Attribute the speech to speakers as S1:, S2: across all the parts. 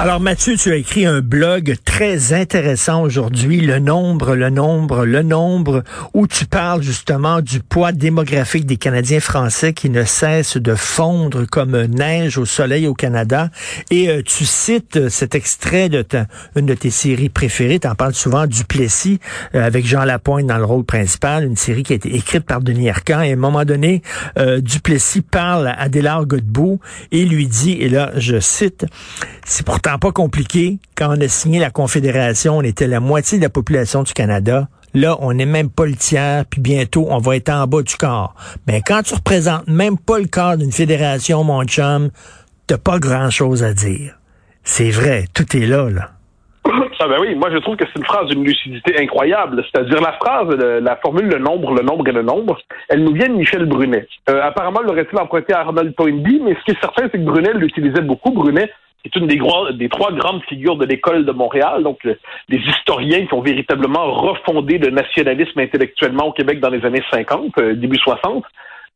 S1: Alors Mathieu, tu as écrit un blog très intéressant aujourd'hui, Le Nombre, le Nombre, le Nombre, où tu parles justement du poids démographique des Canadiens français qui ne cesse de fondre comme neige au soleil au Canada. Et euh, tu cites euh, cet extrait de ta, une de tes séries préférées, tu en parles souvent, Duplessis, euh, avec Jean Lapointe dans le rôle principal, une série qui a été écrite par Denis Arcand. Et à un moment donné, Duplessis parle à Adélard Godbout et lui dit, et là je cite, c'est pourtant pas compliqué. Quand on a signé la Confédération, on était la moitié de la population du Canada. Là, on n'est même pas le tiers, puis bientôt, on va être en bas du corps. Mais quand tu représentes même pas le corps d'une fédération, mon chum, t'as pas grand-chose à dire. C'est vrai, tout est là, là.
S2: Ah ben oui, moi je trouve que c'est une phrase d'une lucidité incroyable. C'est-à-dire la phrase, la formule le nombre, le nombre et le nombre, elle nous vient de Michel Brunet. Euh, apparemment, l'aurait-il emprunté à Arnold Toynbee, mais ce qui est certain, c'est que Brunet l'utilisait beaucoup. Brunet est une des, des trois grandes figures de l'école de Montréal, donc les historiens qui ont véritablement refondé le nationalisme intellectuellement au Québec dans les années 50, euh, début 60.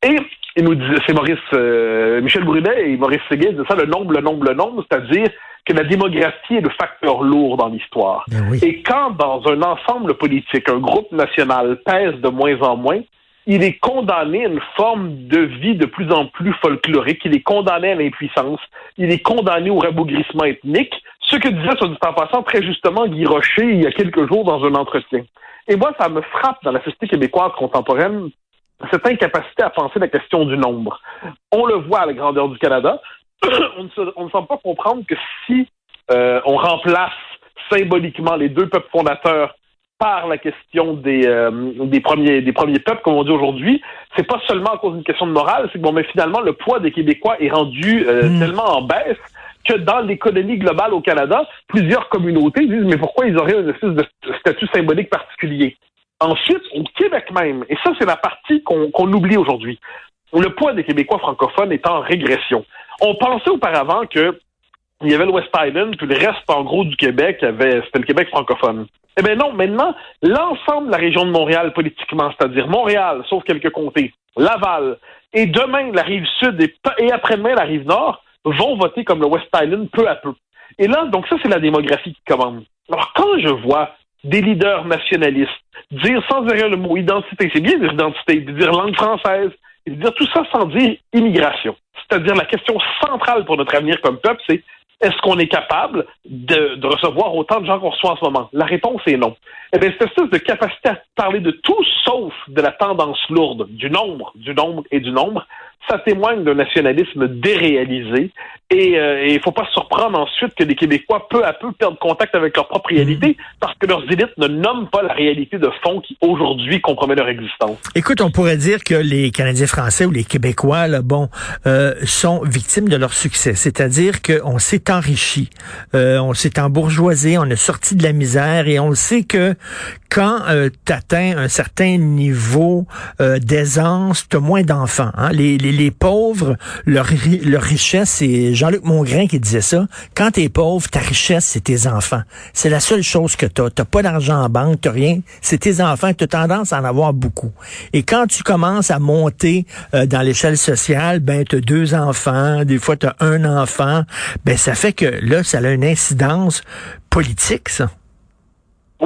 S2: Et il nous disait, c'est Maurice euh, Michel Brunet et Maurice Séguin disaient ça, le nombre, le nombre, le nombre, c'est-à-dire que la démographie est le facteur lourd dans l'histoire.
S1: Ben
S2: et quand dans un ensemble politique, un groupe national pèse de moins en moins, il est condamné à une forme de vie de plus en plus folklorique, il est condamné à l'impuissance, il est condamné au rabougrissement ethnique, ce que disait, soit dit en passant, très justement Guy Rocher il y a quelques jours dans un entretien. Et moi, ça me frappe dans la société québécoise contemporaine, cette incapacité à penser la question du nombre. On le voit à la grandeur du Canada, on, ne semble pas comprendre que si euh, on remplace symboliquement les deux peuples fondateurs par la question des, euh, des premiers des premiers peuples, comme on dit aujourd'hui, c'est pas seulement à cause d'une question de morale, c'est que bon, mais finalement le poids des Québécois est rendu euh, hmm. tellement en baisse que dans l'économie globale au Canada, plusieurs communautés disent mais pourquoi ils auraient une espèce de statut symbolique particulier? Ensuite, au Québec même, et ça c'est la partie qu'on oublie aujourd'hui, le poids des Québécois francophones est en régression. On pensait auparavant que il y avait le West Island, puis le reste, en gros, du Québec, avait, c'était le Québec francophone. Eh bien non, maintenant, l'ensemble de la région de Montréal politiquement, c'est-à-dire Montréal, sauf quelques comtés, Laval, et demain la rive sud et, après-demain la rive nord, vont voter comme le West Island peu à peu. Et là, donc ça, c'est la démographie qui commande. Alors, quand je vois des leaders nationalistes dire sans dire le mot identité, c'est bien dire identité, dire langue française, et dire tout ça sans dire immigration. C'est-à-dire la question centrale pour notre avenir comme peuple, c'est est-ce qu'on est capable de, recevoir autant de gens qu'on reçoit en ce moment? La réponse est non. Eh bien, cette espèce de capacité à parler de tout sauf de la tendance lourde, du nombre, du nombre et du nombre, ça témoigne d'un nationalisme déréalisé. Et euh, il ne faut pas se surprendre ensuite que les Québécois, peu à peu, perdent contact avec leur propre réalité mhm. parce que leurs élites ne nomment pas la réalité de fond qui, aujourd'hui, compromet leur existence.
S1: Écoute, on pourrait dire que les Canadiens français ou les Québécois, là, bon, euh, sont victimes de leur succès. C'est-à-dire qu'on s'est enrichi, euh, on s'est embourgeoisé, on est sorti de la misère et on sait que quand euh, tu atteins un certain niveau euh, d'aisance, tu as moins d'enfants. Hein? Les, les, les, pauvres, leur, richesse, c'est Jean-Luc Mongrain qui disait ça. Quand tu es pauvre, ta richesse, c'est tes enfants. C'est la seule chose que tu as. Tu pas d'argent en banque, tu rien. C'est tes enfants. Tu as tendance à en avoir beaucoup. Et quand tu commences à monter euh, dans l'échelle sociale, ben tu as deux enfants, des fois tu as un enfant. Ben ça fait que là, ça a une incidence politique, ça.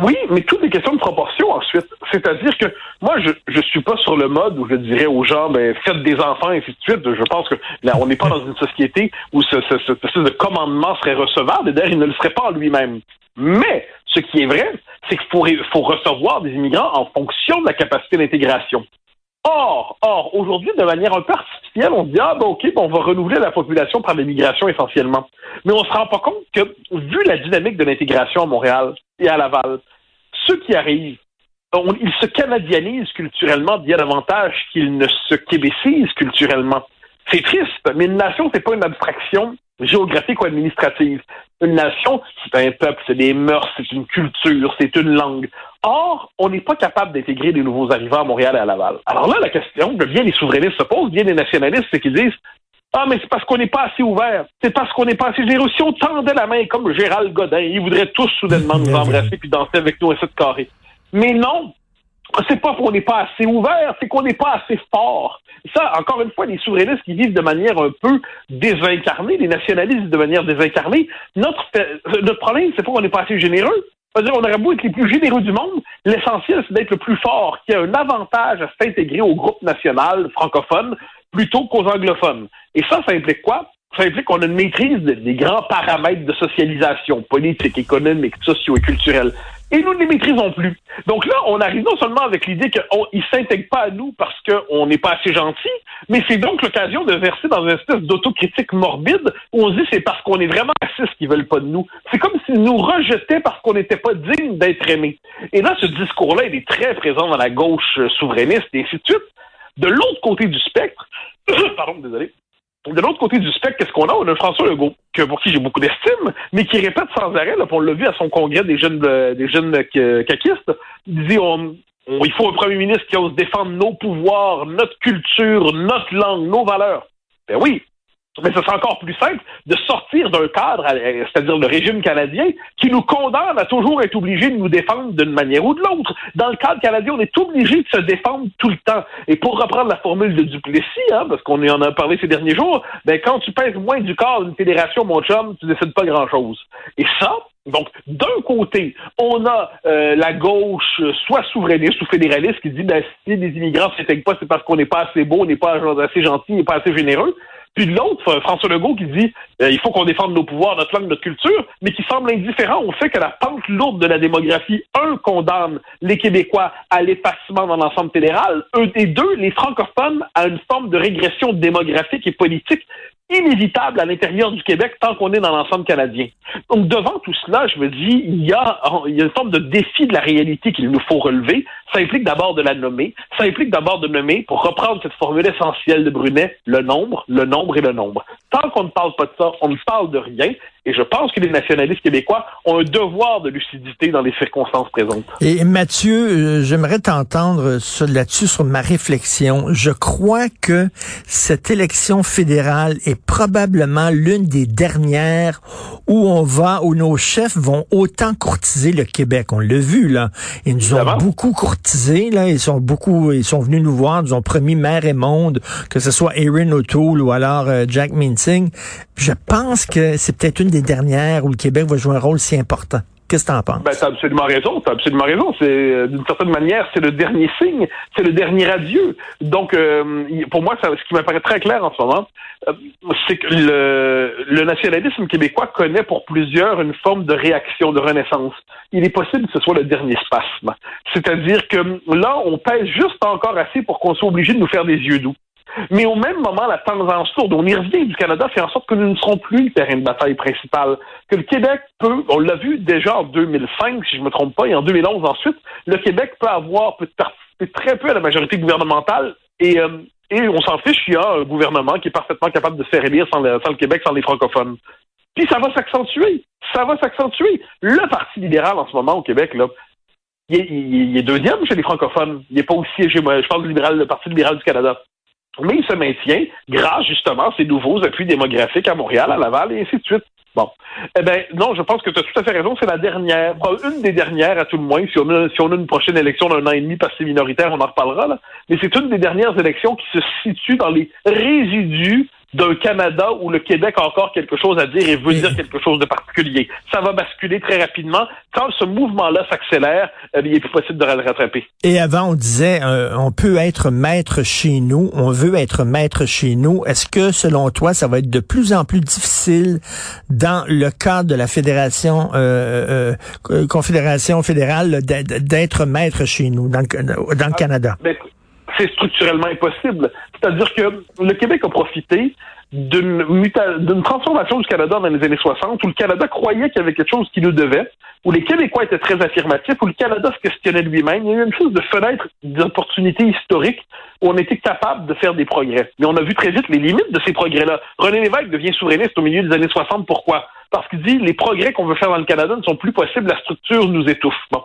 S2: Oui, mais toutes les questions de proportion ensuite. C'est-à-dire que moi, je je suis pas sur le mode où je dirais aux gens, ben faites des enfants et ainsi de suite. Je pense que là, on n'est pas dans une société où ce, ce, ce, de commandement serait recevable. D'ailleurs, il ne le serait pas en lui-même. Mais ce qui est vrai, c'est qu'il faut, faut recevoir des immigrants en fonction de la capacité d'intégration. Or, or aujourd'hui, de manière un peu artificielle, on dit, ah ben ok, ben, on va renouveler la population par l'immigration essentiellement. Mais on se rend pas compte que, vu la dynamique de l'intégration à Montréal et à Laval, ceux qui arrivent, ils se canadianisent culturellement bien davantage qu'ils ne se québécisent culturellement. C'est triste, mais une nation, c'est pas une abstraction géographique ou administrative. Une nation, c'est un peuple, c'est des mœurs, c'est une culture, c'est une langue. Or, on n'est pas capable d'intégrer des nouveaux arrivants à Montréal et à Laval. Alors là, la question que bien les souverainistes se posent, bien les nationalistes, c'est qu'ils disent ah, mais c'est parce qu'on n'est pas assez ouvert. C'est parce qu'on n'est pas assez généreux. Si on tendait la main comme Gérald Godin, ils voudraient tous soudainement nous embrasser puis danser avec nous à cette carré. Mais non, c'est pas qu'on n'est pas assez ouvert, c'est qu'on n'est pas assez fort. Ça, encore une fois, les souverainistes qui vivent de manière un peu désincarnée, les nationalistes de manière désincarnée, notre, notre problème, c'est pas qu'on n'est pas assez généreux. C'est-à-dire, on aurait beau être les plus généreux du monde, l'essentiel, c'est d'être le plus fort, qui a un avantage à s'intégrer au groupe national francophone plutôt qu'aux anglophones. Et ça, ça implique quoi? Ça implique qu'on a une maîtrise des grands paramètres de socialisation politique, économique, socio et culturelle et nous ne les maîtrisons plus. Donc là, on arrive non seulement avec l'idée qu'ils ne s'intègrent pas à nous parce qu'on n'est pas assez gentil, mais c'est donc l'occasion de verser dans une espèce d'autocritique morbide où on se dit c'est parce qu'on est vraiment raciste qu'ils veulent pas de nous. C'est comme s'ils nous rejetaient parce qu'on n'était pas digne d'être aimés. Et là, ce discours-là, il est très présent dans la gauche souverainiste et ainsi de suite. De l'autre côté du spectre, pardon, désolé, de l'autre côté du spectre, qu'est-ce qu'on a? On a François Legault, que, pour qui j'ai beaucoup d'estime, mais qui répète sans arrêt, là, on l'a vu à son congrès des jeunes euh, des jeunes caquistes, il dit on, il faut un premier ministre qui ose défendre nos pouvoirs, notre culture, notre langue, nos valeurs. Ben oui, mais ce sera encore plus simple de sortir d'un cadre, euh, c'est-à-dire le régime canadien, qui nous condamne à toujours être obligés de nous défendre d'une manière ou de l'autre. Dans le cadre canadien, on est obligé de se défendre tout le temps. Et pour reprendre la formule de Duplessis, hein, parce qu'on en a parlé ces derniers jours, ben, quand tu pèses moins du corps d'une fédération, mon chum, tu décides pas grand-chose. Et ça, donc, d'un côté, on a euh, la gauche, soit souverainiste ou fédéraliste, qui dit ben, si les immigrants ne s'intègrent pas, c'est parce qu'on n'est pas assez beau, on n'est pas assez gentil, on n'est pas assez généreux. Puis l'autre, François Legault qui dit euh, il faut qu'on défende nos pouvoirs, notre langue, notre culture, mais qui semble indifférent au fait que la pente lourde de la démographie, un, condamne les Québécois à l'effacement dans l'ensemble fédéral, et deux, les francophones à une forme de régression démographique et politique inévitable à l'intérieur du Québec tant qu'on est dans l'ensemble canadien. Donc, devant tout cela, je me dis, il y a, il y a une forme de défi de la réalité qu'il nous faut relever. Ça implique d'abord de la nommer. Ça implique d'abord de nommer, pour reprendre cette formule essentielle de Brunet, le nombre, le nombre et le nombre. Tant qu'on ne parle pas de ça, on ne parle de rien. Et je pense que les nationalistes québécois ont un devoir de lucidité dans les circonstances présentes.
S1: Et Mathieu, euh, j'aimerais t'entendre là-dessus sur ma réflexion. Je crois que cette élection fédérale est probablement l'une des dernières où on va, où nos chefs vont autant courtiser le Québec. On l'a vu, là. Ils nous ont beaucoup courtisé, là. Ils sont beaucoup, ils sont venus nous voir, nous ont promis mer et monde, que ce soit Erin O'Toole ou alors euh, Jack Minting. Je pense que c'est peut-être une des dernières où le Québec va jouer un rôle si important. Qu'est-ce que tu en penses?
S2: Ben, t'as absolument raison, t'as absolument raison. Euh, d'une certaine manière, c'est le dernier signe, c'est le dernier adieu. Donc, euh, pour moi, ce qui m'apparaît très clair en ce moment, euh, c'est que le, nationalisme québécois connaît pour plusieurs une forme de réaction, de renaissance. Il est possible que ce soit le dernier spasme. C'est-à-dire que là, on pèse juste encore assez pour qu'on soit obligé de nous faire des yeux doux. Mais au même moment, la tendance lourde, on y revient du Canada, fait en sorte que nous ne serons plus le terrain de bataille principal. Que le Québec peut, on l'a vu déjà en 2005, si je ne me trompe pas, et en 2011 ensuite, le Québec peut avoir, peut participer très peu à la majorité gouvernementale et, euh, et on s'en fiche, il y a un gouvernement qui est parfaitement capable de se faire élire sans le, Québec, sans les francophones. Puis ça va s'accentuer. Ça va s'accentuer. Le Parti libéral en ce moment au Québec, là, il est, deuxième chez les francophones. Il n'est pas aussi, je parle libéral, le Parti libéral du Canada mais il se maintient grâce justement à ces nouveaux appuis démographiques à Montréal, à Laval et ainsi de suite. Bon. Eh bien, non, je pense que tu as tout à fait raison. C'est la dernière, une des dernières à tout le moins. Si on a, une prochaine élection d'un an et demi parce que c'est minoritaire, on en reparlera. Là. Mais c'est une des dernières élections qui se situe dans les résidus d'un Canada où le Québec a encore quelque chose à dire et veut dire quelque chose de particulier. Ça va basculer très rapidement. Quand ce mouvement-là s'accélère, eh il est plus possible de le rattraper.
S1: Et avant, on disait, euh, on peut être maître chez nous, on veut être maître chez nous. Est-ce que, selon toi, ça va être de plus en plus difficile dans le cadre de la fédération, euh, euh confédération fédérale, d'être maître chez nous, dans le, dans le ah, Canada?
S2: Ben, c'est structurellement impossible. C'est-à-dire que le Québec a profité d'une transformation du Canada dans les années 60 où le Canada croyait qu'il y avait quelque chose qui nous devait, où les Québécois étaient très affirmatifs, où le Canada se questionnait lui-même. Il y a eu une chose de fenêtre d'opportunité historique où on était capable de faire des progrès. Mais on a vu très vite les limites de ces progrès-là. René Lévesque devient souverainiste au milieu des années 60. Pourquoi? Parce qu'il dit les progrès qu'on veut faire dans le Canada ne sont plus possibles, la structure nous étouffe. Bon.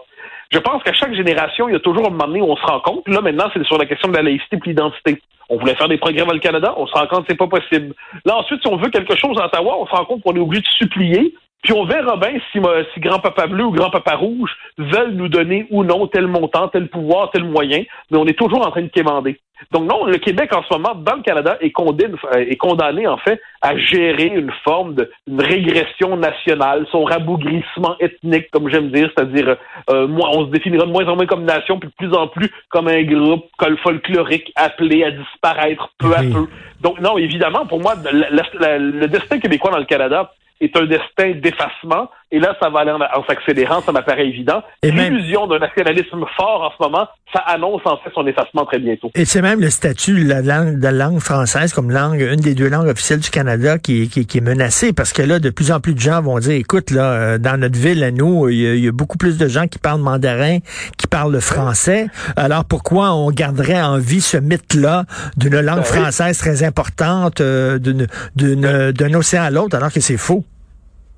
S2: Je pense qu'à chaque génération, il y a toujours un moment donné où on se rend compte. Là, maintenant, c'est sur la question de la laïcité et l'identité. On voulait faire des progrès dans le Canada, on se rend compte que c'est pas possible. Là, ensuite, si on veut quelque chose à Ottawa, on se rend compte qu'on est obligé de supplier. Puis on verra bien si, si grand-papa bleu ou grand-papa rouge veulent nous donner ou non tel montant, tel pouvoir, tel moyen, mais on est toujours en train de quémander. Donc non, le Québec en ce moment, dans le Canada, est condamné, euh, est condamné en fait à gérer une forme de une régression nationale, son rabougrissement ethnique, comme j'aime dire, c'est-à-dire euh, moi, on se définira de moins en moins comme nation, puis de plus en plus comme un groupe folklorique appelé à disparaître peu à peu. Donc non, évidemment, pour moi, le destin québécois dans le Canada, est un destin d'effacement. Et là, ça va aller en, s'accélérant, ça m'apparaît évident. L'illusion d'un nationalisme fort en ce moment, ça annonce en fait son effacement très bientôt.
S1: Et c'est même le statut de la langue, de la langue française comme langue, une des deux langues officielles du Canada qui, qui, qui, est menacée parce que là, de plus en plus de gens vont dire, écoute, là, euh, dans notre ville, à nous, il y, a, beaucoup plus de gens qui parlent mandarin, qui parlent le français. Alors pourquoi on garderait en vie ce mythe-là d'une langue ben française très importante, euh, d'un océan à l'autre, alors que c'est faux?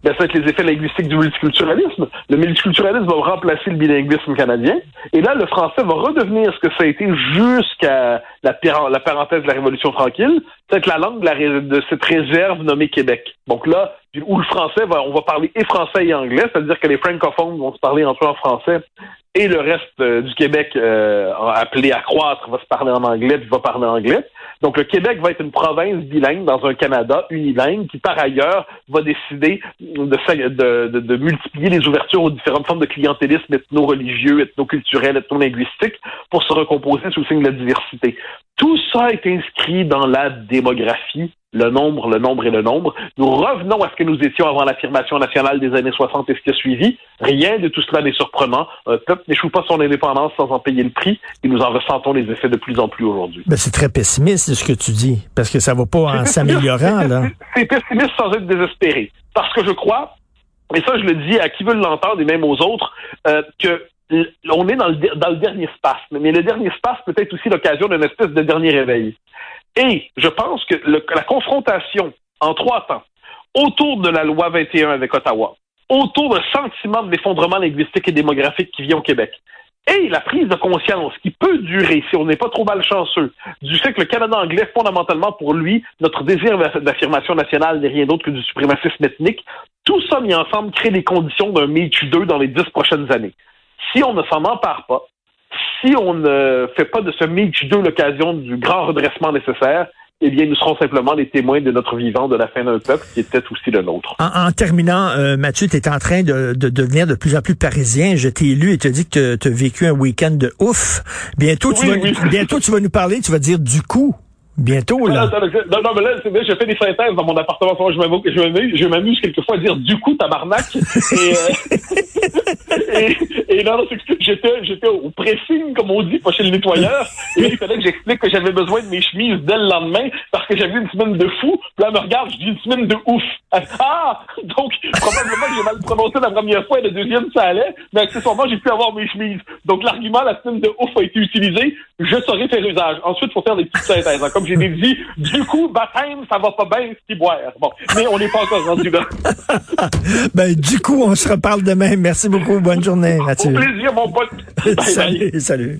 S2: Ben, ça va être les effets linguistiques du multiculturalisme. Le multiculturalisme va remplacer le bilinguisme canadien. Et là, le français va redevenir ce que ça a été jusqu'à la, parenthèse de la Révolution tranquille, c'est la langue de, cette réserve nommée Québec. Donc là, où le français, va, on va parler et français et anglais, c'est-à-dire que les francophones vont se parler entre eux en français et le reste euh, du Québec euh, appelé à croître va se parler en anglais, va parler anglais. Donc, le Québec va être une province bilingue dans un Canada unilingue qui, par ailleurs, va décider de, de, de, multiplier les ouvertures aux différentes formes de clientélisme ethno-religieux, ethno-culturel, ethno-linguistique pour se recomposer sous le signe de la diversité. Tout ça est inscrit dans la démographie le nombre, le nombre et le nombre. Nous revenons à ce que nous étions avant l'affirmation nationale des années 60 et ce qui a suivi. Rien de tout cela n'est surprenant. Un peuple n'échoue pas son indépendance sans en payer le prix et nous en ressentons les effets de plus en plus aujourd'hui.
S1: Ben, c'est très pessimiste ce que tu dis, parce que ça va pas en s'améliorant.
S2: C'est pessimiste sans être désespéré. Parce que je crois, et ça je le dis à qui veut l'entendre et même aux autres, euh, que on est dans le, dans le dernier spasme, mais le dernier spasme peut être aussi l'occasion d'une espèce de dernier réveil. Et je pense que la confrontation en trois temps autour de la loi 21 avec Ottawa, autour d'un sentiment de l'effondrement linguistique et démographique qui vient au Québec, et la prise de conscience qui peut durer, si on n'est pas trop malchanceux, du fait que le Canada anglais, fondamentalement pour lui, notre désir d'affirmation nationale n'est rien d'autre que du suprémacisme ethnique, tout ça mis ensemble crée les conditions d'un Me 2 dans les dix prochaines années. Si on ne s'en empare pas, si on ne fait pas de ce Mitch 2 l'occasion du grand redressement nécessaire, eh bien, nous serons simplement les témoins de notre vivant, de la fin d'un peuple qui était aussi le nôtre.
S1: En, terminant, euh, Mathieu, tu es en train de, devenir de plus en plus parisien. Je t'ai lu et as dit que tu as vécu un week-end de ouf. Bientôt, tu vas, bientôt, tu vas nous parler, tu vas dire du coup. Bientôt, là.
S2: Non, non, mais là, je fais des synthèses dans mon appartement. Je m'amuse, je m'amuse quelquefois à dire du coup, tabarnak. et, euh, et, et non, j'étais, j'étais au pressing, comme on dit, pas chez le nettoyeur. Et il fallait que j'explique que j'avais besoin de mes chemises dès le lendemain parce que j'avais une semaine de fou. Puis là, elle me regarde, je dis une semaine de ouf. ah! Donc, probablement que j'ai mal prononcé la première fois et la deuxième, ça allait. Mais accessoirement, j'ai pu avoir mes chemises. Donc, l'argument, la semaine de ouf a été utilisé. Je saurais faire usage. Ensuite, il faut faire des petites synthèses. Hein, j'ai dit, du coup, baptême, ça va pas bien, c'est boire. Bon, mais on n'est pas encore rendu là.
S1: ben, du coup, on se reparle demain. Merci beaucoup. Bonne journée, Mathieu.
S2: Au plaisir, mon pote.
S1: salut, salut.